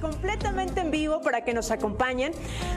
Completamente en vivo para que nos acompañen.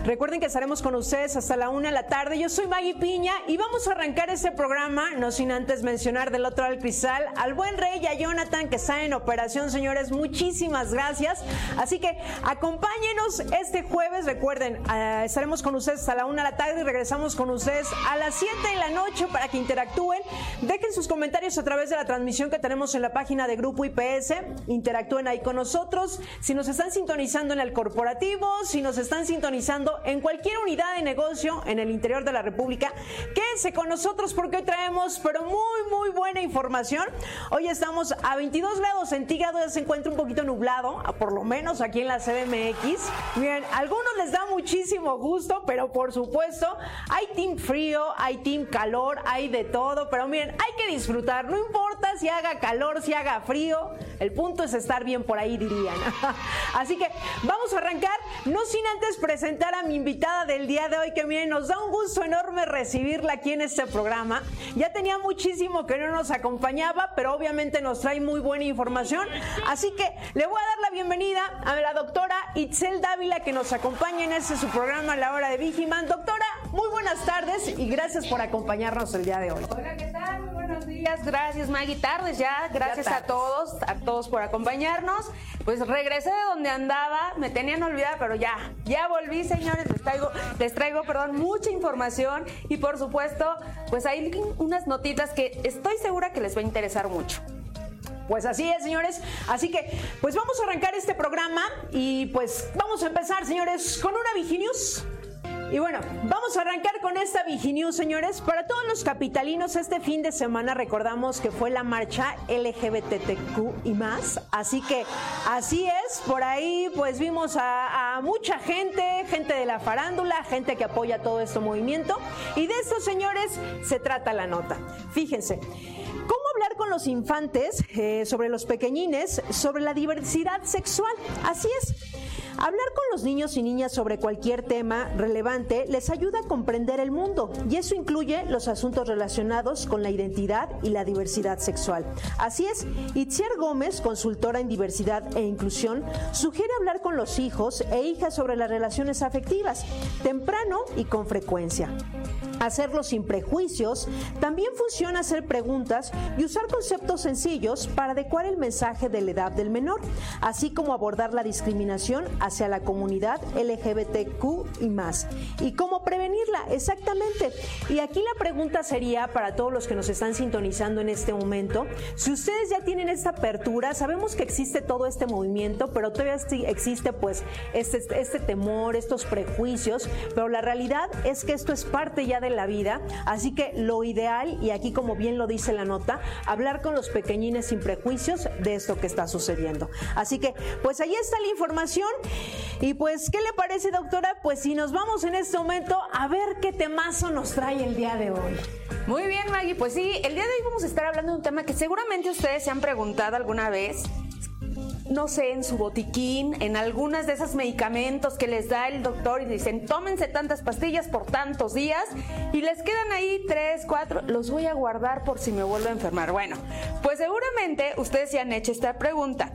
Recuerden que estaremos con ustedes hasta la una de la tarde. Yo soy Maggie Piña y vamos a arrancar este programa, no sin antes mencionar del otro del cristal al buen rey y a Jonathan que está en operación, señores. Muchísimas gracias. Así que acompáñenos este jueves. Recuerden, eh, estaremos con ustedes hasta la una de la tarde y regresamos con ustedes a las 7 de la noche para que interactúen. Dejen sus comentarios a través de la transmisión que tenemos en la página de Grupo IPS. Interactúen ahí con nosotros. Si nos están sintonizando en el corporativo, si nos están sintonizando en cualquier unidad de negocio en el interior de la República, quédense con nosotros porque hoy traemos, pero muy, muy buena información. Hoy estamos a 22 grados centígrados, se encuentra un poquito nublado, por lo menos aquí en la CDMX. Miren, a algunos les da muchísimo gusto, pero por supuesto, hay team frío, hay team calor, hay de todo, pero miren, hay que disfrutar, no importa si haga calor, si haga frío, el punto es estar bien por ahí, dirían. Así que vamos a arrancar, no sin antes presentar a mi invitada del día de hoy, que miren, nos da un gusto enorme recibirla aquí en este programa. Ya tenía muchísimo que no nos acompañaba, pero obviamente nos trae muy buena información. Así que le voy a dar la bienvenida a la doctora Itzel Dávila, que nos acompaña en este su programa, La Hora de Vigiman. Doctora, muy buenas tardes y gracias por acompañarnos el día de hoy. Días. Gracias, Maggie. Tardes ya. Gracias Ya a todos, a todos por acompañarnos. Pues regresé de donde andaba, me tenían olvidada, pero ya, ya volví, señores. Les traigo, les traigo, perdón, mucha información y por supuesto, pues hay unas notitas que estoy segura que les va a interesar mucho. Pues así es, señores. Así que, pues vamos a arrancar este programa y pues vamos a empezar, señores, con una Viginews. Y bueno, vamos a arrancar con esta Viginews, señores. Para todos los capitalinos, este fin de semana recordamos que fue la marcha LGBTQ y más. Así que así es, por ahí pues vimos a, mucha gente, gente de la farándula, gente que apoya todo este movimiento. Y de esto, señores, se trata la nota. Fíjense. ¿Cómo hablar con los infantes eh, sobre los pequeñines, sobre la diversidad sexual? Así es. Hablar con los niños y niñas sobre cualquier tema relevante les ayuda a comprender el mundo y eso incluye los asuntos relacionados con la identidad y la diversidad sexual. Así es, Itziar Gómez, consultora en diversidad e inclusión, sugiere hablar con los hijos e hijas sobre las relaciones afectivas, temprano y con frecuencia. Hacerlo sin prejuicios, también funciona hacer preguntas y usar conceptos sencillos para adecuar el mensaje de la edad del menor, así como abordar la discriminación hacia la comunidad LGBTQ y más. ¿Y cómo prevenirla? Exactamente. Y aquí la pregunta sería para todos los que nos están sintonizando en este momento, si ustedes ya tienen esta apertura, sabemos que existe todo este movimiento, pero todavía existe pues este, este temor, estos prejuicios, pero la realidad es que esto es parte ya de la vida, así que lo ideal, y aquí como bien lo dice la nota, hablar con los pequeñines sin prejuicios de esto que está sucediendo. Así que, pues ahí está la información. Y pues, ¿qué le parece, doctora? Pues si nos vamos en este momento a ver qué temazo nos trae el día de hoy. Muy bien, Maggie. Pues sí, el día de hoy vamos a estar hablando de un tema que seguramente ustedes se han preguntado alguna vez. No sé, en su botiquín, en algunas de esos medicamentos que les da el doctor y dicen, tómense tantas pastillas por tantos días y les quedan ahí tres, cuatro, los voy a guardar por si me vuelvo a enfermar. Bueno, pues seguramente ustedes se han hecho esta pregunta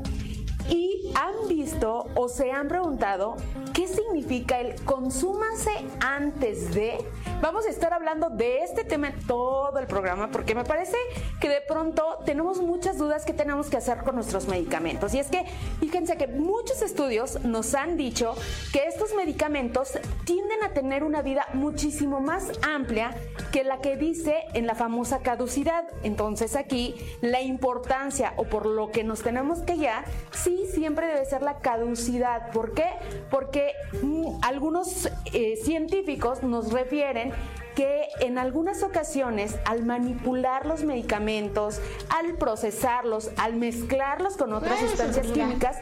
y han visto o se han preguntado qué significa el consúmase antes de. Vamos a estar hablando de este tema en todo el programa porque me parece que de pronto tenemos muchas dudas que tenemos que hacer con nuestros medicamentos. Y es que fíjense que muchos estudios nos han dicho que estos medicamentos tienden a tener una vida muchísimo más amplia que la que dice en la famosa caducidad. Entonces aquí la importancia o por lo que nos tenemos que guiar, sí siempre debe ser la caducidad. ¿Por qué? Porque mm, algunos eh, científicos nos refieren que en algunas ocasiones al manipular los medicamentos, al procesarlos, al mezclarlos con otras sustancias químicas,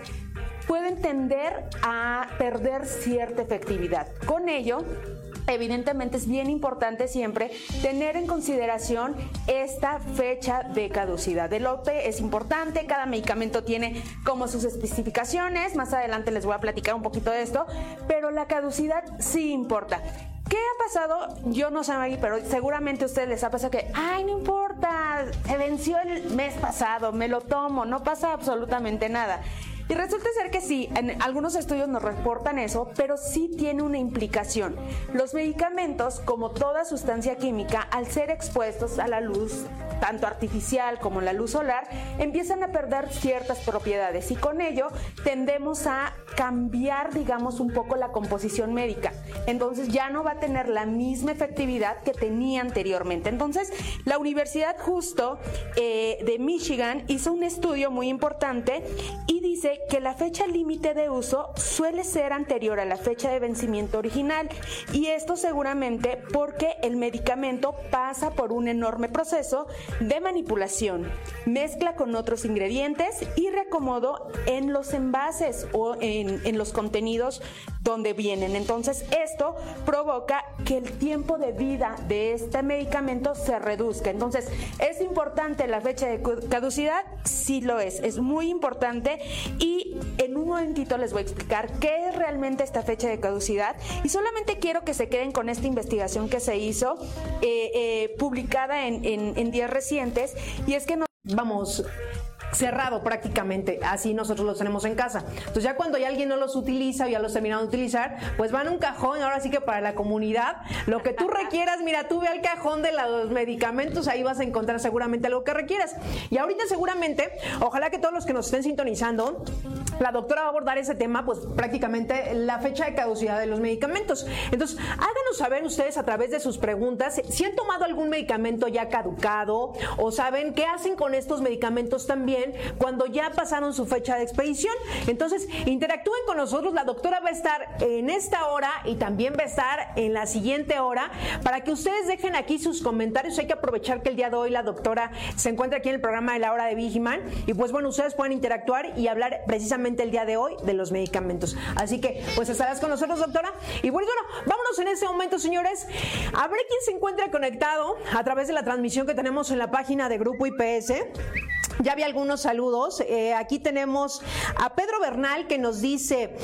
pueden tender a perder cierta efectividad. Con ello, evidentemente es bien importante siempre tener en consideración esta fecha de caducidad. El lote es importante, cada medicamento tiene como sus especificaciones, más adelante les voy a platicar un poquito de esto, pero la caducidad sí importa. ¿Qué ha pasado? Yo no sé, pero seguramente a ustedes les ha pasado que, ay, no importa, se venció el mes pasado, me lo tomo, no pasa absolutamente nada. Y resulta ser que sí, en algunos estudios nos reportan eso, pero sí tiene una implicación. Los medicamentos, como toda sustancia química, al ser expuestos a la luz, tanto artificial como la luz solar, empiezan a perder ciertas propiedades y con ello tendemos a cambiar, digamos, un poco la composición médica. Entonces ya no va a tener la misma efectividad que tenía anteriormente. Entonces, la Universidad Justo eh, de Michigan hizo un estudio muy importante y dice que la fecha límite de uso suele ser anterior a la fecha de vencimiento original y esto seguramente porque el medicamento pasa por un enorme proceso de manipulación, mezcla con otros ingredientes y reacomodo en los envases o en, en los contenidos donde vienen. Entonces esto provoca que el tiempo de vida de este medicamento se reduzca. Entonces, ¿es importante la fecha de caducidad? Sí lo es, es muy importante en un momentito les voy a explicar qué es realmente esta fecha de caducidad. Y solamente quiero que se queden con esta investigación que se hizo eh, eh, publicada en, en días recientes. Y es que no vamos cerrado prácticamente, así nosotros los tenemos en casa. Entonces ya cuando ya alguien no los utiliza o ya los terminaron de utilizar, pues van a un cajón, ahora sí que para la comunidad, lo que tú requieras, mira, tú ve al cajón de los medicamentos, ahí vas a encontrar seguramente algo que requieras. Y ahorita seguramente, ojalá que todos los que nos estén sintonizando, la doctora va a abordar ese tema, pues prácticamente la fecha de caducidad de los medicamentos. Entonces, háganos saber ustedes a través de sus preguntas si han tomado algún medicamento ya caducado o saben qué hacen con estos medicamentos también cuando ya pasaron su fecha de expedición. Entonces, interactúen con nosotros. La doctora va a estar en esta hora y también va a estar en la siguiente hora para que ustedes dejen aquí sus comentarios. Hay que aprovechar que el día de hoy la doctora se encuentra aquí en el programa de la hora de Vigiman y pues bueno, ustedes pueden interactuar y hablar precisamente el día de hoy de los medicamentos. Así que, pues estarás con nosotros, doctora. Y bueno, bueno, vámonos en este momento, señores. A ver quién se encuentra conectado a través de la transmisión que tenemos en la página de Grupo IPS. Ya vi algunos saludos. Eh, aquí tenemos a Pedro Bernal que nos dice,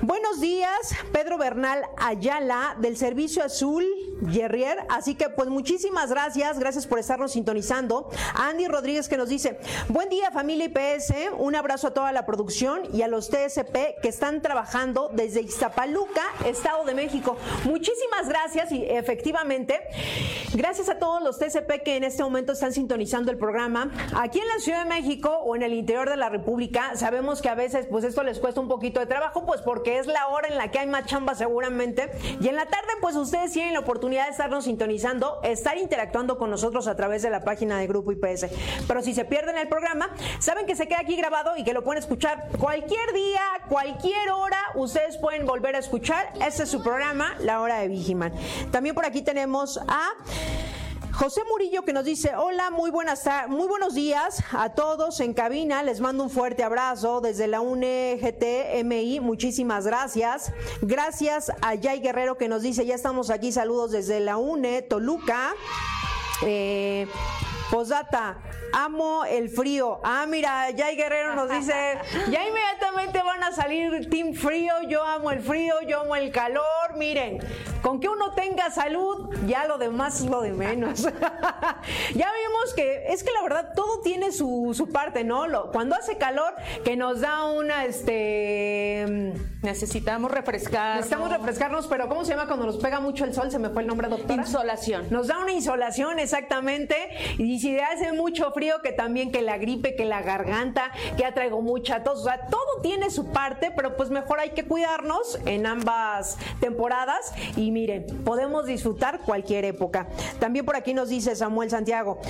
buenos días, Pedro Bernal Ayala del Servicio Azul Guerrier. Así que pues muchísimas gracias, gracias por estarnos sintonizando. Andy Rodríguez que nos dice, buen día familia IPS, un abrazo a toda la producción y a los TSP que están trabajando desde Iztapaluca, Estado de México. Muchísimas gracias y efectivamente, gracias a todos los TSP que en este momento están sintonizando el programa. Aquí en la ciudad de México o en el interior de la República, sabemos que a veces pues esto les cuesta un poquito de trabajo, pues porque es la hora en la que hay más chamba seguramente. Y en la tarde pues ustedes tienen la oportunidad de estarnos sintonizando, estar interactuando con nosotros a través de la página de Grupo IPS. Pero si se pierden el programa, saben que se queda aquí grabado y que lo pueden escuchar cualquier día, cualquier hora, ustedes pueden volver a escuchar. Este es su programa, La Hora de Vigiman. También por aquí tenemos a... José Murillo que nos dice, hola, muy buenas muy buenos días a todos en cabina, les mando un fuerte abrazo desde la UNEGTMI, muchísimas gracias. Gracias a Yay Guerrero que nos dice, ya estamos aquí, saludos desde la UNE, Toluca. Eh, Posdata, amo el frío. Ah, mira, Jay Guerrero nos dice, ya inmediatamente van a salir Team Frío, yo amo el frío, yo amo el calor. Miren, con que uno tenga salud, ya lo demás es lo de menos. ya vimos que es que la verdad todo tiene su, su parte, ¿no? Lo, cuando hace calor, que nos da una, este... Necesitamos refrescar. Necesitamos refrescarnos, pero ¿cómo se llama cuando nos pega mucho el sol? Se me fue el nombre, doctora. Insolación. Nos da una insolación, exactamente. Y si hace mucho frío, que también que la gripe, que la garganta, que ya traigo mucha tos. O sea, todo tiene su parte, pero pues mejor hay que cuidarnos en ambas temporadas. Y miren, podemos disfrutar cualquier época. También por aquí nos dice Samuel Santiago.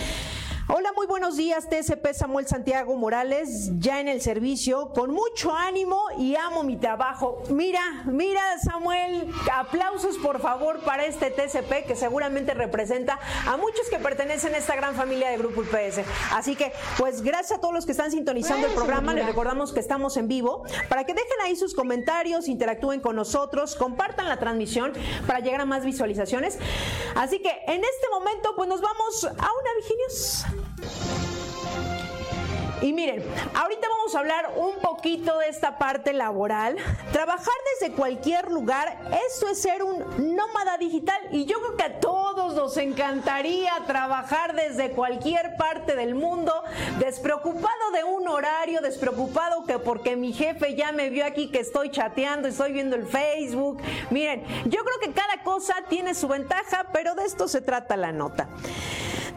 Hola, muy buenos días, TSP Samuel Santiago Morales, ya en el servicio, con mucho ánimo y amo mi trabajo. Mira, mira, Samuel, aplausos por favor para este TSP que seguramente representa a muchos que pertenecen a esta gran familia de Grupo IPS. Así que, pues gracias a todos los que están sintonizando el programa, les recordamos que estamos en vivo, para que dejen ahí sus comentarios, interactúen con nosotros, compartan la transmisión para llegar a más visualizaciones. Así que en este momento, pues nos vamos a una Viginius. Yeah. Y miren, ahorita vamos a hablar un poquito de esta parte laboral. Trabajar desde cualquier lugar, eso es ser un nómada digital. Y yo creo que a todos nos encantaría trabajar desde cualquier parte del mundo, despreocupado de un horario, despreocupado que porque mi jefe ya me vio aquí que estoy chateando, estoy viendo el Facebook. Miren, yo creo que cada cosa tiene su ventaja, pero de esto se trata la nota.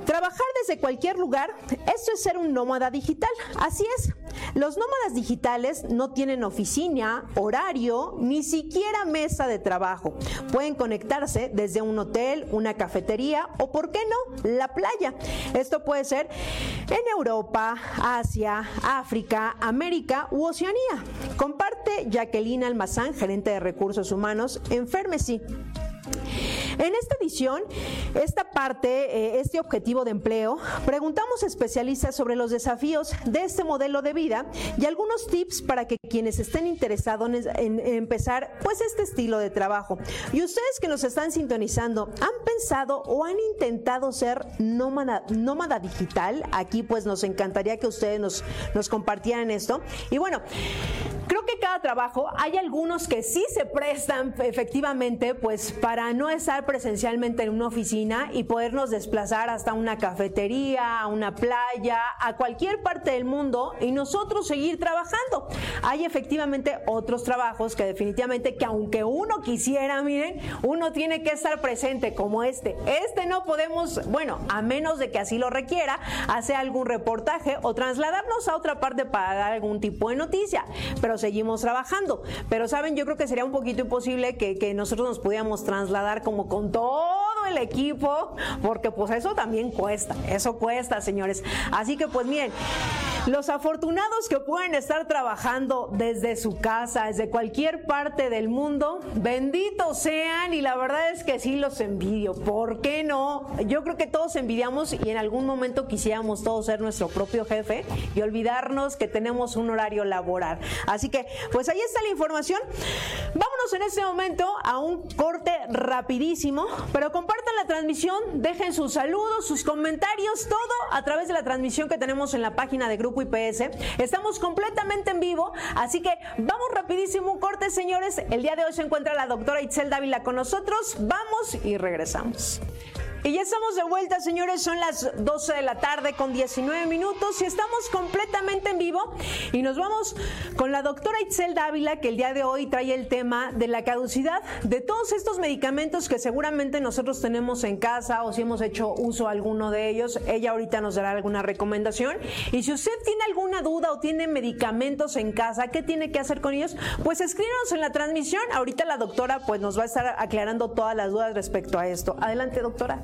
Trabajar desde cualquier lugar, eso es ser un nómada digital. Así es. Los nómadas digitales no tienen oficina, horario, ni siquiera mesa de trabajo. Pueden conectarse desde un hotel, una cafetería o, ¿por qué no?, la playa. Esto puede ser en Europa, Asia, África, América u Oceanía. Comparte Jacqueline Almazán, gerente de recursos humanos en Fermesi. En esta edición, esta parte, eh, este objetivo de empleo, preguntamos a especialistas sobre los desafíos de este modelo de vida y algunos tips para que quienes estén interesados en, empezar pues este estilo de trabajo. Y ustedes que nos están sintonizando, ¿han pensado o han intentado ser nómada, nómada digital? Aquí pues nos encantaría que ustedes nos, nos compartieran esto. Y bueno, creo que cada trabajo hay algunos que sí se prestan efectivamente pues para no estar presencialmente en una oficina y podernos desplazar hasta una cafetería, a una playa, a cualquier parte del mundo y nosotros seguir trabajando. Hay efectivamente otros trabajos que definitivamente que aunque uno quisiera, miren, uno tiene que estar presente como este. Este no podemos, bueno, a menos de que así lo requiera, hacer algún reportaje o trasladarnos a otra parte para dar algún tipo de noticia, pero seguimos trabajando. Pero saben, yo creo que sería un poquito imposible que, nosotros nos pudiéramos trasladar como todo el equipo, porque pues eso también cuesta, eso cuesta, señores. Así que pues miren, los afortunados que pueden estar trabajando desde su casa, desde cualquier parte del mundo, benditos sean y la verdad es que sí los envidio. ¿Por qué no? Yo creo que todos envidiamos y en algún momento quisiéramos todos ser nuestro propio jefe y olvidarnos que tenemos un horario laboral. Así que pues ahí está la información. Vámonos en este momento a un corte rapidísimo, pero compartan la transmisión, dejen sus saludos, sus comentarios, todo a través de la transmisión que tenemos en la página de Grupo IPS. Estamos completamente en vivo, así que vamos rapidísimo un corte, señores. El día de hoy se encuentra la doctora Itzel Dávila con nosotros. Vamos y regresamos. Y ya estamos de vuelta, señores. Son las 12 de la tarde con 19 minutos y estamos completamente en vivo. Y nos vamos con la doctora Itzel Dávila, que el día de hoy trae el tema de la caducidad de todos estos medicamentos que seguramente nosotros tenemos en casa o si hemos hecho uso alguno de ellos. Ella ahorita nos dará alguna recomendación. Y si usted tiene alguna duda o tiene medicamentos en casa, ¿qué tiene que hacer con ellos? Pues escríbanos en la transmisión. Ahorita la doctora pues nos va a estar aclarando todas las dudas respecto a esto. Adelante, doctora.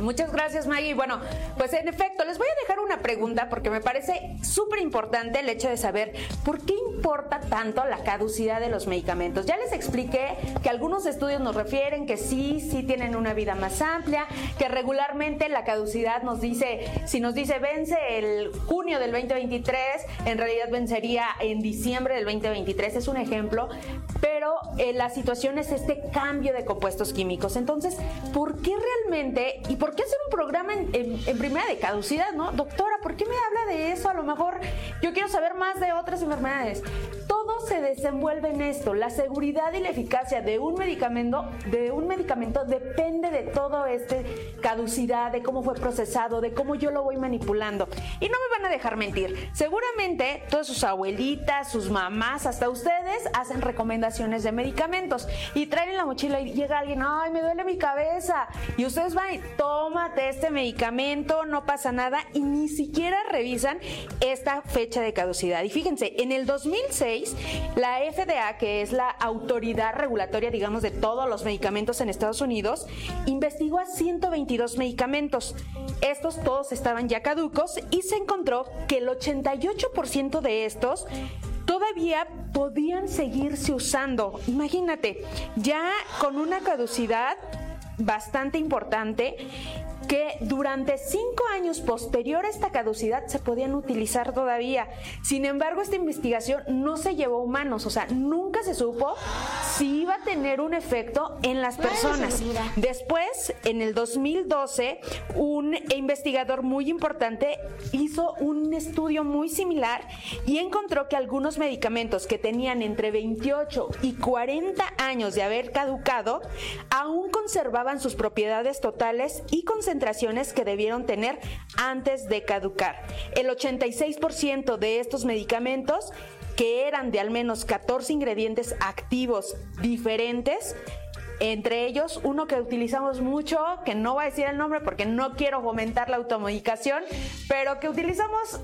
Muchas gracias, Maggie. Bueno, pues en efecto, les voy a dejar una pregunta porque me parece súper importante el hecho de saber por qué importa tanto la caducidad de los medicamentos. Ya les expliqué que algunos estudios nos refieren que sí, sí tienen una vida más amplia, que regularmente la caducidad nos dice, si nos dice vence el junio del 2023, en realidad vencería en diciembre del 2023, es un ejemplo, pero eh, la situación es este cambio de compuestos químicos. Entonces, ¿por qué realmente y por qué hacer un programa en, primera de caducidad, no? Doctora, ¿por qué me habla de eso? A lo mejor yo quiero saber más de otras enfermedades. Todo se desenvuelve en esto. La seguridad y la eficacia de un medicamento, de un medicamento depende de todo este caducidad, de cómo fue procesado, de cómo yo lo voy manipulando. Y no me van a dejar mentir. Seguramente todas sus abuelitas, sus mamás, hasta ustedes hacen recomendaciones de medicamentos y traen en la mochila y llega alguien, ay, me duele mi cabeza. Y ustedes van y tómate este medicamento, no pasa nada y ni siquiera revisan esta fecha de caducidad. Y fíjense, en el 2006 La FDA, que es la autoridad regulatoria, digamos, de todos los medicamentos en Estados Unidos, investigó a 122 medicamentos. Estos todos estaban ya caducos y se encontró que el 88% de estos todavía podían seguirse usando. Imagínate, ya con una caducidad bastante importante que durante cinco años posterior a esta caducidad se podían utilizar todavía. Sin embargo, esta investigación no se llevó a humanos, o sea, nunca se supo si iba a tener un efecto en las personas. Después, en el 2012, un investigador muy importante hizo un estudio muy similar y encontró que algunos medicamentos que tenían entre 28 y 40 años de haber caducado aún conservaban sus propiedades totales y concentraciones que debieron tener antes de caducar. El 86% de estos medicamentos, que eran de al menos 14 ingredientes activos diferentes, entre ellos uno que utilizamos mucho, que no voy a decir el nombre porque no quiero fomentar la automedicación, pero que utilizamos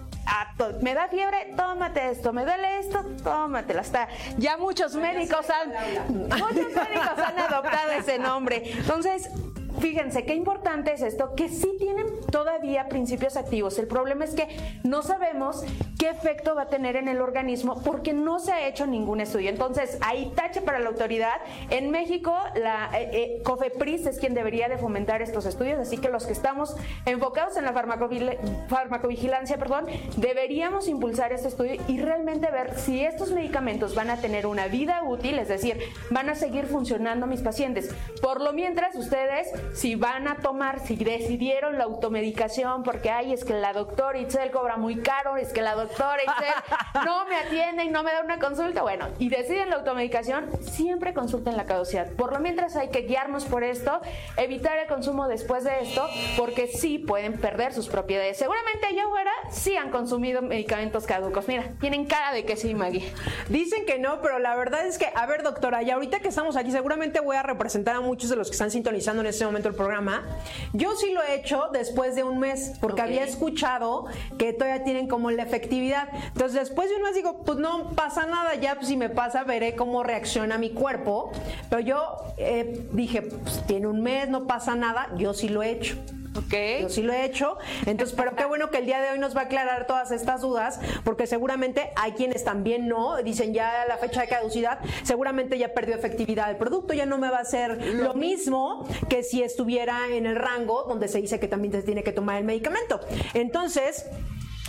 me da fiebre, tómate esto, me duele esto, tómatelo. Hasta ya muchos médicos han muchos médicos han adoptado ese nombre. Entonces, fíjense qué importante es esto, que sí tienen todavía principios activos. El problema es que no sabemos qué efecto va a tener en el organismo porque no se ha hecho ningún estudio. Entonces, ahí tache para la autoridad. En México, la eh, eh, COFEPRIS es quien debería de fomentar estos estudios, así que los que estamos enfocados en la farmacovigilancia, perdón, deberíamos impulsar este estudio y realmente ver si estos medicamentos van a tener una vida útil, es decir, van a seguir funcionando mis pacientes. Por lo mientras, ustedes si van a tomar, si decidieron la automedicación porque, ay, es que la doctora Itzel cobra muy caro, es que la doctora Itzel no me atiende y no me da una consulta, bueno, y deciden la automedicación, siempre consulten la caducidad. Por lo mientras hay que guiarnos por esto, evitar el consumo después de esto, porque sí pueden perder sus propiedades. Seguramente allá afuera sí han consumido medicamentos caducos. Mira, tienen cara de que sí, Maggie. Dicen que no, pero la verdad es que, a ver, doctora, y ahorita que estamos aquí, seguramente voy a representar a muchos de los que están sintonizando en este momento el programa. Yo sí lo he hecho después de un mes, porque había escuchado que todavía tienen como la efectividad. Entonces, después de un mes digo, pues no pasa nada, ya pues, si me pasa, veré cómo reacciona mi cuerpo. Pero yo eh, dije, pues tiene un mes, no pasa nada, yo sí lo he hecho. Okay. Yo sí lo he hecho. Entonces, pero qué bueno que el día de hoy nos va a aclarar todas estas dudas, porque seguramente hay quienes también no, dicen ya la fecha de caducidad, seguramente ya perdió efectividad el producto, ya no me va a hacer lo mismo que si estuviera en el rango donde se dice que también se tiene que tomar el medicamento. Entonces,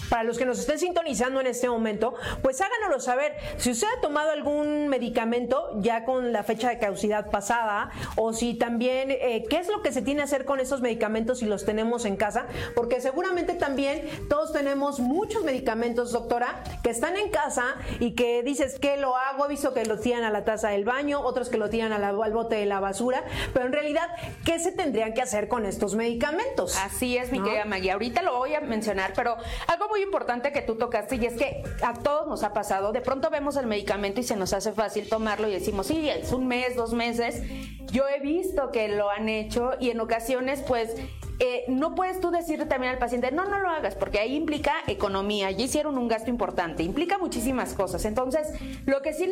para los que nos estén sintonizando en este momento, pues háganoslo saber. Si usted ha tomado algún medicamento ya con la fecha de caducidad pasada, o si también, eh, ¿qué es lo que se tiene que hacer con esos medicamentos si los tenemos en casa? Porque seguramente también todos tenemos muchos medicamentos, doctora, que están en casa y que dices que lo hago, he visto que lo tiran a la taza del baño, otros que lo tiran al bote de la basura, pero en realidad, ¿qué se tendrían que hacer con estos medicamentos? Así es, mi querida Maggie. Ahorita lo voy a mencionar, pero algo muy importante que tú tocaste y es que a todos nos ha pasado, de pronto vemos el medicamento y se nos hace fácil tomarlo y decimos, sí, es un mes, dos meses. Yo he visto que lo han hecho y en ocasiones pues eh, no puedes tú decirle también al paciente, no, no lo hagas, porque ahí implica economía, ya hicieron un gasto importante, implica muchísimas cosas. Entonces, lo que sí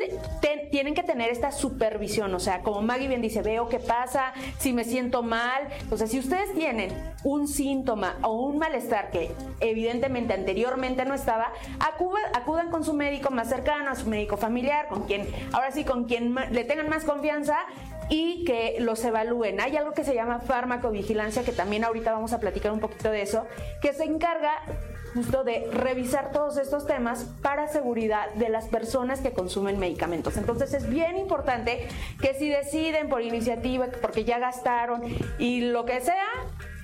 tienen que tener esta supervisión, o sea, como Maggie bien dice, veo qué pasa, si me siento mal, o sea, si ustedes tienen un síntoma o un malestar que evidentemente anteriormente no estaba, acudan, acudan con su médico más cercano, a su médico familiar, con quien, ahora sí, con quien le tengan más confianza, y que los evalúen. Hay algo que se llama farmacovigilancia, que también ahorita vamos a platicar un poquito de eso, que se encarga justo de revisar todos estos temas para seguridad de las personas que consumen medicamentos. Entonces es bien importante que si deciden por iniciativa, porque ya gastaron y lo que sea,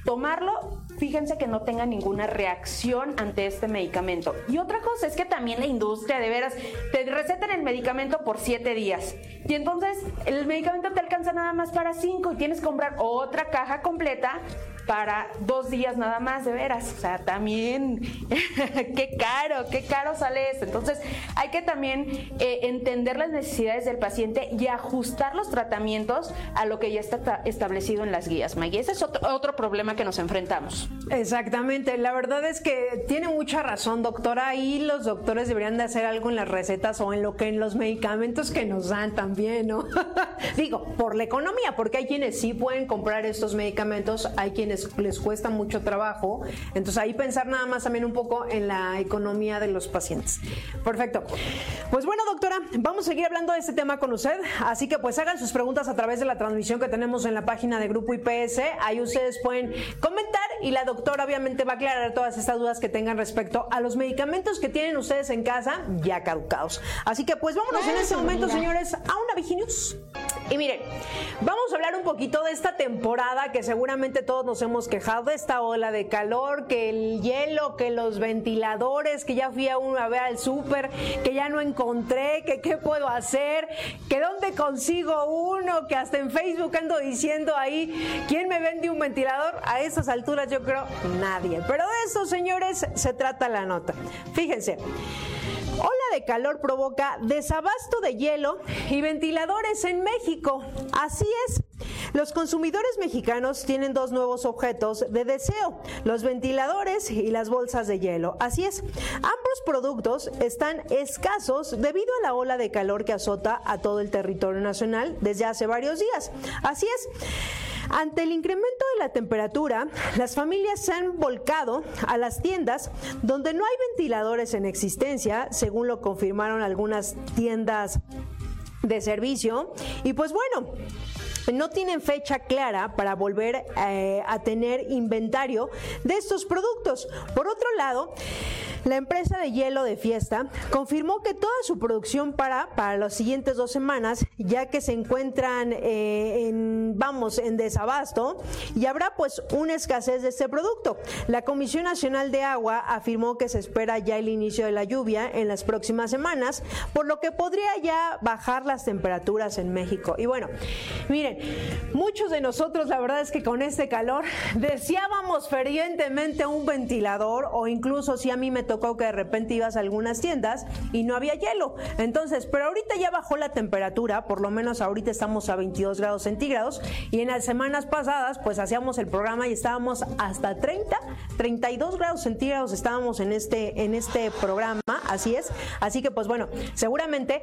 tomarlo, fíjense que no tenga ninguna reacción ante este medicamento. Y otra cosa es que también la industria, de veras, te recetan el medicamento por siete días. Y entonces el medicamento te alcanza nada más para cinco y tienes que comprar otra caja completa para dos días nada más, de veras. O sea, también, qué caro, qué caro sale esto. Entonces, hay que también eh, entender las necesidades del paciente y ajustar los tratamientos a lo que ya está establecido en las guías, Maggie. Ese es otro, otro problema que nos enfrentamos. Exactamente. La verdad es que tiene mucha razón, doctora. Y los doctores deberían de hacer algo en las recetas o en lo que en los medicamentos que nos dan también, ¿no? Digo, por la economía, porque hay quienes sí pueden comprar estos medicamentos, hay quienes les cuesta mucho trabajo. Entonces ahí pensar nada más también un poco en la economía de los pacientes. Perfecto. Pues bueno, doctora, vamos a seguir hablando de este tema con usted. Así que pues hagan sus preguntas a través de la transmisión que tenemos en la página de Grupo IPS. Ahí ustedes pueden comentar y la doctora obviamente va a aclarar todas estas dudas que tengan respecto a los medicamentos que tienen ustedes en casa ya caducados. Así que pues vámonos en este momento, señores, a una Viginius. Y miren, vamos a hablar un poquito de esta temporada que seguramente todos nos hemos quejado de esta ola de calor, que el hielo, que los ventiladores, que ya fui a uno a ver al súper, que ya no encontré, que qué puedo hacer, que dónde consigo uno, que hasta en Facebook ando diciendo ahí, ¿quién me vende un ventilador? A esas alturas yo creo nadie. Pero de eso, señores, se trata la nota. Fíjense. Ola de calor provoca desabasto de hielo y ventiladores en México. Así es. Los consumidores mexicanos tienen dos nuevos objetos de deseo, los ventiladores y las bolsas de hielo. Así es, ambos productos están escasos debido a la ola de calor que azota a todo el territorio nacional desde hace varios días. Así es. Ante el incremento de la temperatura, las familias se han volcado a las tiendas donde no hay ventiladores en existencia, según lo confirmaron algunas tiendas de servicio. Y pues bueno, no tienen fecha clara para volver eh, a tener inventario de estos productos. Por otro lado, la empresa de hielo de fiesta confirmó que toda su producción para para las siguientes dos semanas, ya que se encuentran eh, en, vamos, en desabasto y habrá pues una escasez de este producto. La Comisión Nacional de Agua afirmó que se espera ya el inicio de la lluvia en las próximas semanas, por lo que podría ya bajar las temperaturas en México. Y bueno, muchos de nosotros la verdad es que con este calor deseábamos fervientemente un ventilador o incluso si a mí me tocó que de repente ibas a algunas tiendas y no había hielo. Entonces, pero ahorita ya bajó la temperatura, por lo menos ahorita estamos a 22 grados centígrados y en las semanas pasadas pues hacíamos el programa y estábamos hasta 30, 32 grados centígrados estábamos en este en este programa, así es. Así que pues bueno, seguramente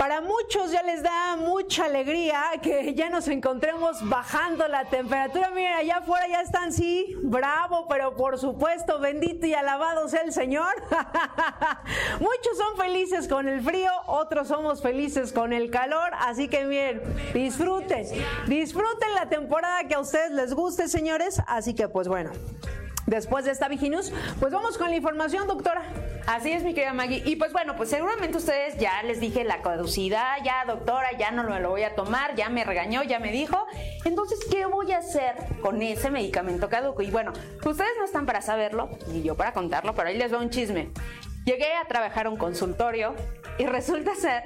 para muchos ya les da mucha alegría que ya nos encontremos bajando la temperatura. Miren, allá afuera ya están, sí, bravo, pero por supuesto, bendito y alabado sea el Señor. Muchos son felices con el frío, otros somos felices con el calor, así que miren, disfruten, disfruten la temporada que a ustedes les guste, señores. Así que pues bueno, después de esta Viginus, pues vamos con la información, doctora. Así es, mi querida Maggie. Y pues bueno, pues seguramente ustedes ya les dije la caducidad, ya doctora, ya no me lo voy a tomar, ya me regañó, ya me dijo. Entonces, ¿qué voy a hacer con ese medicamento caduco? Y bueno, ustedes no están para saberlo, ni yo para contarlo, pero ahí les va un chisme. Llegué a trabajar a un consultorio y resulta ser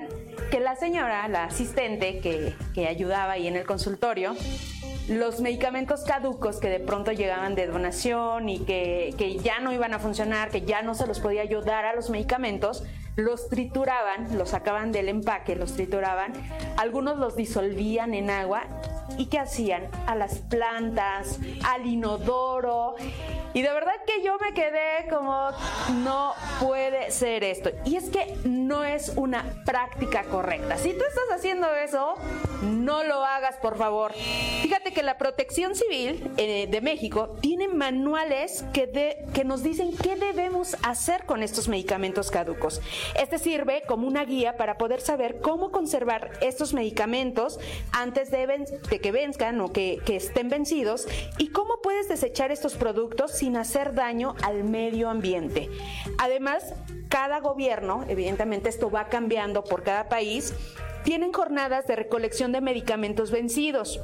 que la señora, la asistente que, que ayudaba ahí en el consultorio, los medicamentos caducos que de pronto llegaban de donación y que, que, ya no iban a funcionar, que ya no se los podía ayudar a los medicamentos, los trituraban, los sacaban del empaque, los trituraban, algunos los disolvían en agua y ¿qué hacían? A las plantas, al inodoro. Y de verdad que yo me quedé como, no puede ser esto. Y es que no es una práctica correcta. Si tú estás haciendo eso, no lo hagas, por favor. Fíjate que la Protección Civil eh, de México tiene manuales que, de, que nos dicen qué debemos hacer con estos medicamentos caducos. Este sirve como una guía para poder saber cómo conservar estos medicamentos antes de, que venzcan o que, que estén vencidos y cómo puedes desechar estos productos sin hacer daño al medio ambiente. Además, cada gobierno, evidentemente esto va cambiando por cada país, tienen jornadas de recolección de medicamentos vencidos.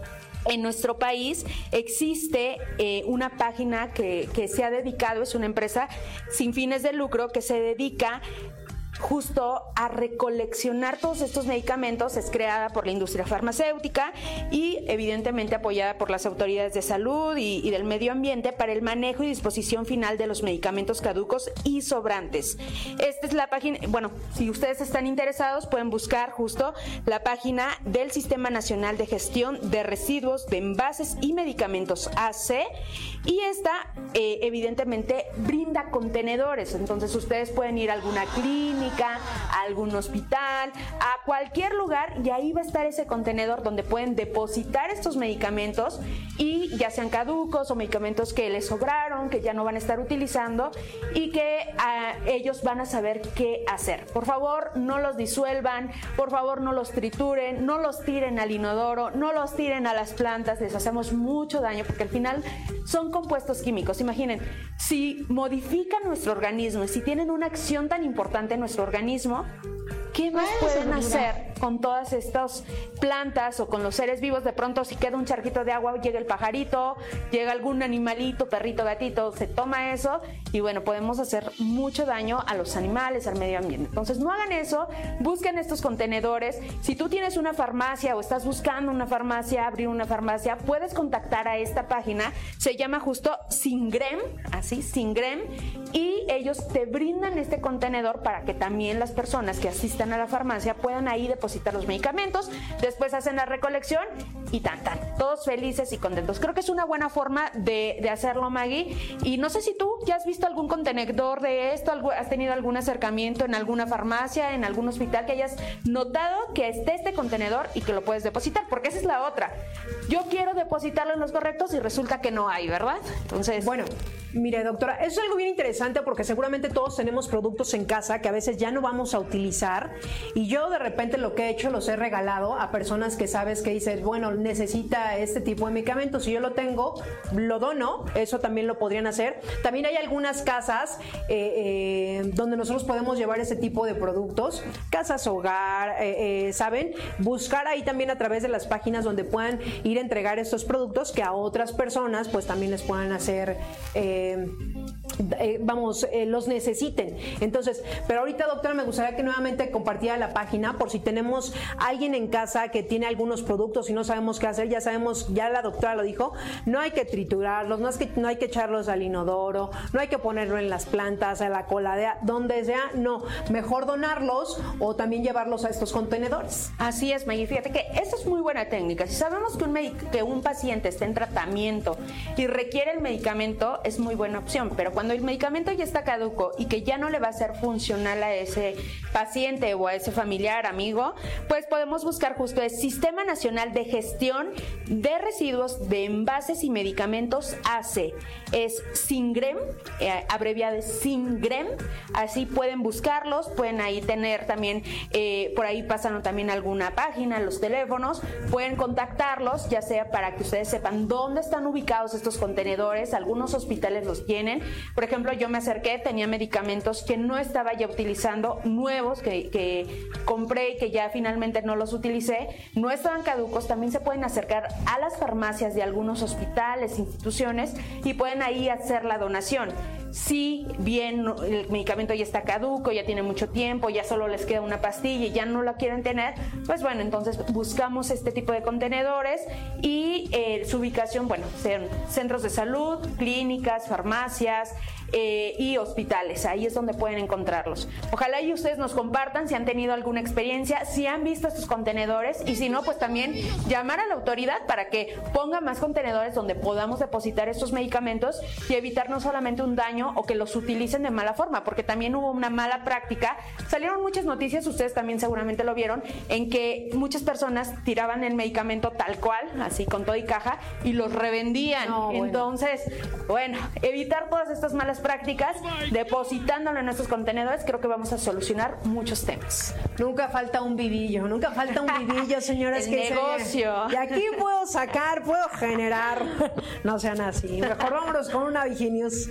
En nuestro país existe eh, una página que, que se ha dedicado, es una empresa sin fines de lucro que se dedica justo a recoleccionar todos estos medicamentos. Es creada por la industria farmacéutica y evidentemente apoyada por las autoridades de salud y, del medio ambiente para el manejo y disposición final de los medicamentos caducos y sobrantes. Esta es la página, bueno, si ustedes están interesados pueden buscar justo la página del Sistema Nacional de Gestión de Residuos de Envases y Medicamentos AC y esta eh, evidentemente brinda contenedores, entonces ustedes pueden ir a alguna clínica, a algún hospital, a cualquier lugar y ahí va a estar ese contenedor donde pueden depositar estos medicamentos y ya sean caducos o medicamentos que les sobraron, que ya no van a estar utilizando y que ah, ellos van a saber qué hacer. Por favor, no los disuelvan, por favor, no los trituren, no los tiren al inodoro, no los tiren a las plantas, les hacemos mucho daño porque al final son compuestos químicos. Imaginen, si modifican nuestro organismo y si tienen una acción tan importante en nuestro organismo, ¿qué más pueden hacer con todas estas plantas o con los seres vivos? De pronto, si queda un charquito de agua, llega el pajarito, llega algún animalito, perrito, gatito, se toma eso y bueno, podemos hacer mucho daño a los animales, al medio ambiente. Entonces, no hagan eso, busquen estos contenedores. Si tú tienes una farmacia o estás buscando una farmacia, abrir una farmacia, puedes contactar a esta página. Se llama justo Singrem, así, Singrem, y ellos te brindan este contenedor para que también las personas que asistan a la farmacia puedan ahí depositar los medicamentos, después hacen la recolección y tan tan, todos felices y contentos. Creo que es una buena forma de, de hacerlo, Maggie. Y no sé si tú ya has visto algún contenedor de esto, has tenido algún acercamiento en alguna farmacia, en algún hospital que hayas notado que esté este contenedor y que lo puedes depositar, porque esa es la otra. Yo quiero depositarlo en los correctos y resulta que no hay, ¿verdad? Entonces, Bueno, mire, doctora, eso es algo bien interesante porque seguramente todos tenemos productos en casa que a veces ya no vamos a utilizar y yo de repente lo que he hecho los he regalado a personas que sabes que dices, bueno, necesita este tipo de medicamentos, si yo lo tengo, lo dono, eso también lo podrían hacer. También hay algunas casas eh, eh, donde nosotros podemos llevar ese tipo de productos, casas hogar, eh, eh, ¿saben? Buscar ahí también a través de las páginas donde puedan ir a entregar estos productos que a otras personas pues también les puedan hacer, eh, vamos, eh, los necesiten. Entonces, pero ahorita doctora me gustaría que nuevamente compartiera la página por si tenemos alguien en casa que tiene algunos productos y no sabemos qué hacer, ya sabemos, ya la doctora lo dijo, no hay que triturarlos, no, es que, no hay que echarlos al inodoro, no hay que ponerlo en las plantas, a la coladera, donde sea, no, mejor donarlos o también llevarlos a estos contenedores. Así es, Maggie. Fíjate que esta es muy buena técnica. Si sabemos que un, que un paciente está en tratamiento y requiere el medicamento, es muy buena opción. Pero cuando el medicamento ya está caduco y que ya no le va a ser funcional a ese paciente o a ese familiar, amigo, pues podemos buscar justo el Sistema Nacional de Gestión de Residuos de Envases y Medicamentos AC. Es SINGREM, eh, abreviado es SINGREM. Así pueden buscarlos, pueden ahí tener también, eh, por ahí pasan también alguna página, los teléfonos, pueden contactarlos, ya sea para que ustedes sepan dónde están ubicados estos contenedores, algunos hospitales los tienen. Por ejemplo, yo me acerqué, tenía medicamentos que no estaba ya utilizando, nuevos que, que compré y que ya finalmente no los utilicé, no estaban caducos, también se pueden acercar a las farmacias de algunos hospitales, instituciones y pueden ahí hacer la donación. Si bien el medicamento ya está caduco, ya tiene mucho tiempo, ya solo les queda una pastilla y ya no la quieren tener, pues bueno, entonces buscamos este tipo de contenedores y eh, su ubicación, bueno, sean centros de salud, clínicas, farmacias eh, y hospitales. Ahí es donde pueden encontrarlos. Ojalá y ustedes nos compartan si han tenido alguna experiencia, si han visto estos contenedores y si no, pues también llamar a la autoridad para que ponga más contenedores donde podamos depositar estos medicamentos y evitar no solamente un daño o que los utilicen de mala forma, porque también hubo una mala práctica. Salieron muchas noticias, ustedes también seguramente lo vieron, en que muchas personas tiraban el medicamento tal cual, así con todo y caja, y los revendían. No, bueno. Entonces, bueno, evitar todas estas malas prácticas, depositándolo en estos contenedores, creo que vamos a solucionar muchos temas. Nunca falta un vivillo, nunca falta un vivillo, señores. El que se- negocio. Y aquí puedo sacar, puedo generar. No sean así. Mejor vámonos con una Viginews.